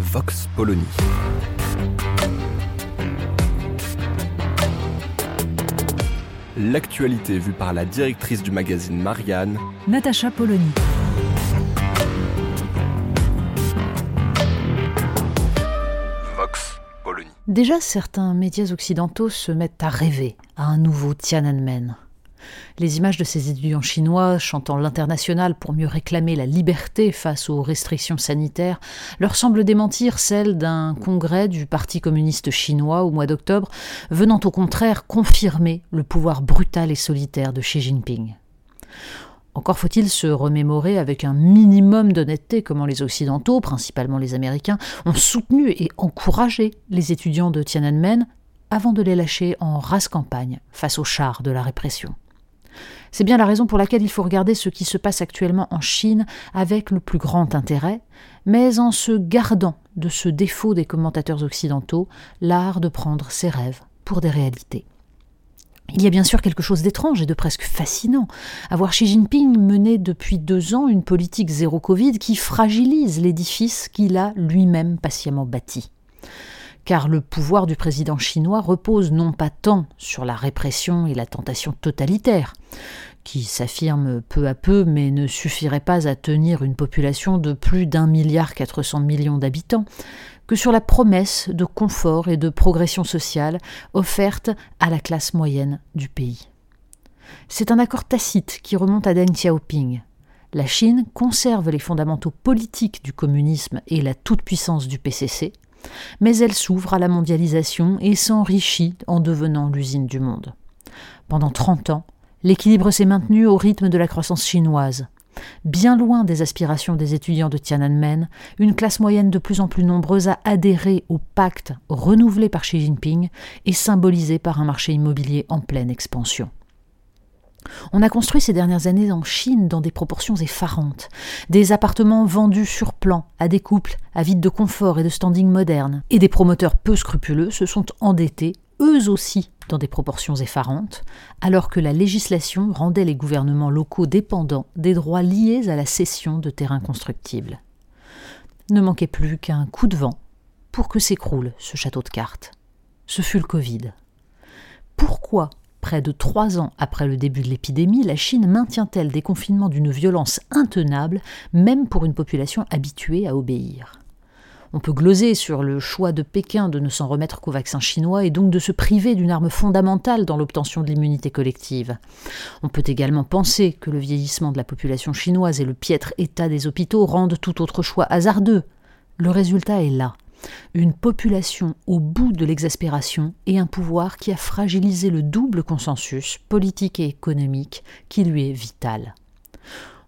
Vox Polony. L'actualité vue par la directrice du magazine Marianne, Natacha Polony. Vox Polony. Déjà, certains médias occidentaux se mettent à rêver à un nouveau Tiananmen. Les images de ces étudiants chinois chantant l'international pour mieux réclamer la liberté face aux restrictions sanitaires leur semblent démentir celles d'un congrès du Parti communiste chinois au mois d'octobre, venant au contraire confirmer le pouvoir brutal et solitaire de Xi Jinping. Encore faut-il se remémorer avec un minimum d'honnêteté comment les Occidentaux, principalement les Américains, ont soutenu et encouragé les étudiants de Tiananmen avant de les lâcher en race campagne face aux chars de la répression. C'est bien la raison pour laquelle il faut regarder ce qui se passe actuellement en Chine avec le plus grand intérêt, mais en se gardant de ce défaut des commentateurs occidentaux, l'art de prendre ses rêves pour des réalités. Il y a bien sûr quelque chose d'étrange et de presque fascinant à voir Xi Jinping mener depuis deux ans une politique zéro Covid qui fragilise l'édifice qu'il a lui-même patiemment bâti. Car le pouvoir du président chinois repose non pas tant sur la répression et la tentation totalitaire, qui s'affirment peu à peu mais ne suffiraient pas à tenir une population de plus d'un milliard quatre cents millions d'habitants, que sur la promesse de confort et de progression sociale offerte à la classe moyenne du pays. C'est un accord tacite qui remonte à Deng Xiaoping. La Chine conserve les fondamentaux politiques du communisme et la toute-puissance du PCC, mais elle s'ouvre à la mondialisation et s'enrichit en devenant l'usine du monde. Pendant 30 ans, l'équilibre s'est maintenu au rythme de la croissance chinoise. Bien loin des aspirations des étudiants de Tiananmen, une classe moyenne de plus en plus nombreuse a adhéré au pacte renouvelé par Xi Jinping et symbolisé par un marché immobilier en pleine expansion. On a construit ces dernières années en Chine dans des proportions effarantes. Des appartements vendus sur plan à des couples avides de confort et de standing moderne. Et des promoteurs peu scrupuleux se sont endettés, eux aussi, dans des proportions effarantes, alors que la législation rendait les gouvernements locaux dépendants des droits liés à la cession de terrains constructibles. Ne manquait plus qu'un coup de vent pour que s'écroule ce château de cartes. Ce fut le Covid. Pourquoi Près de trois ans après le début de l'épidémie, la Chine maintient-elle des confinements d'une violence intenable, même pour une population habituée à obéir? On peut gloser sur le choix de Pékin de ne s'en remettre qu'au vaccin chinois et donc de se priver d'une arme fondamentale dans l'obtention de l'immunité collective. On peut également penser que le vieillissement de la population chinoise et le piètre état des hôpitaux rendent tout autre choix hasardeux. Le résultat est là une population au bout de l'exaspération et un pouvoir qui a fragilisé le double consensus politique et économique qui lui est vital.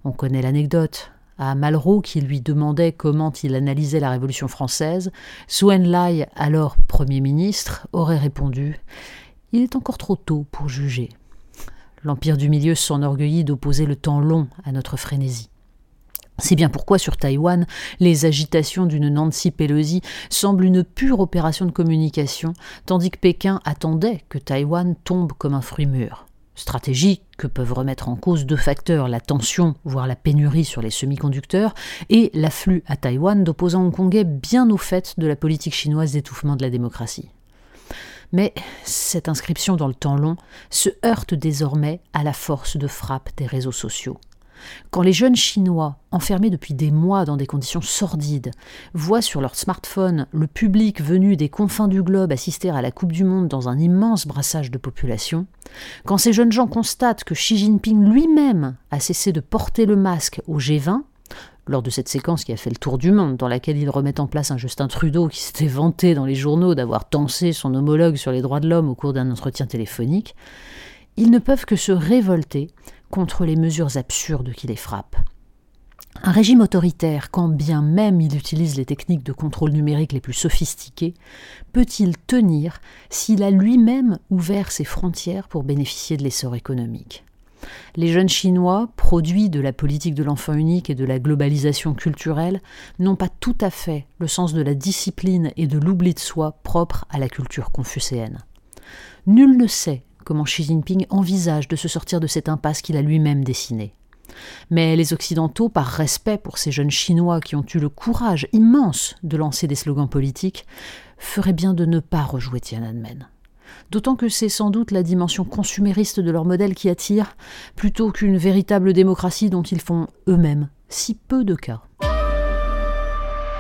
On connaît l'anecdote. À Malraux, qui lui demandait comment il analysait la Révolution française, Suen Lai, alors Premier ministre, aurait répondu Il est encore trop tôt pour juger. L'Empire du Milieu s'enorgueillit d'opposer le temps long à notre frénésie. C'est bien pourquoi sur Taïwan, les agitations d'une Nancy Pelosi semblent une pure opération de communication, tandis que Pékin attendait que Taïwan tombe comme un fruit mûr. Stratégie que peuvent remettre en cause deux facteurs, la tension, voire la pénurie sur les semi-conducteurs, et l'afflux à Taïwan d'opposants hongkongais bien au fait de la politique chinoise d'étouffement de la démocratie. Mais cette inscription dans le temps long se heurte désormais à la force de frappe des réseaux sociaux. Quand les jeunes Chinois, enfermés depuis des mois dans des conditions sordides, voient sur leur smartphone le public venu des confins du globe assister à la Coupe du Monde dans un immense brassage de population, quand ces jeunes gens constatent que Xi Jinping lui-même a cessé de porter le masque au G20, lors de cette séquence qui a fait le tour du monde, dans laquelle il remet en place un Justin Trudeau qui s'était vanté dans les journaux d'avoir tensé son homologue sur les droits de l'homme au cours d'un entretien téléphonique, ils ne peuvent que se révolter contre les mesures absurdes qui les frappent. Un régime autoritaire, quand bien même il utilise les techniques de contrôle numérique les plus sophistiquées, peut-il tenir s'il a lui-même ouvert ses frontières pour bénéficier de l'essor économique? Les jeunes Chinois, produits de la politique de l'enfant unique et de la globalisation culturelle, n'ont pas tout à fait le sens de la discipline et de l'oubli de soi propre à la culture confucéenne. Nul ne sait comment Xi Jinping envisage de se sortir de cette impasse qu'il a lui-même dessinée. Mais les Occidentaux, par respect pour ces jeunes Chinois qui ont eu le courage immense de lancer des slogans politiques, feraient bien de ne pas rejouer Tiananmen. D'autant que c'est sans doute la dimension consumériste de leur modèle qui attire, plutôt qu'une véritable démocratie dont ils font eux-mêmes si peu de cas.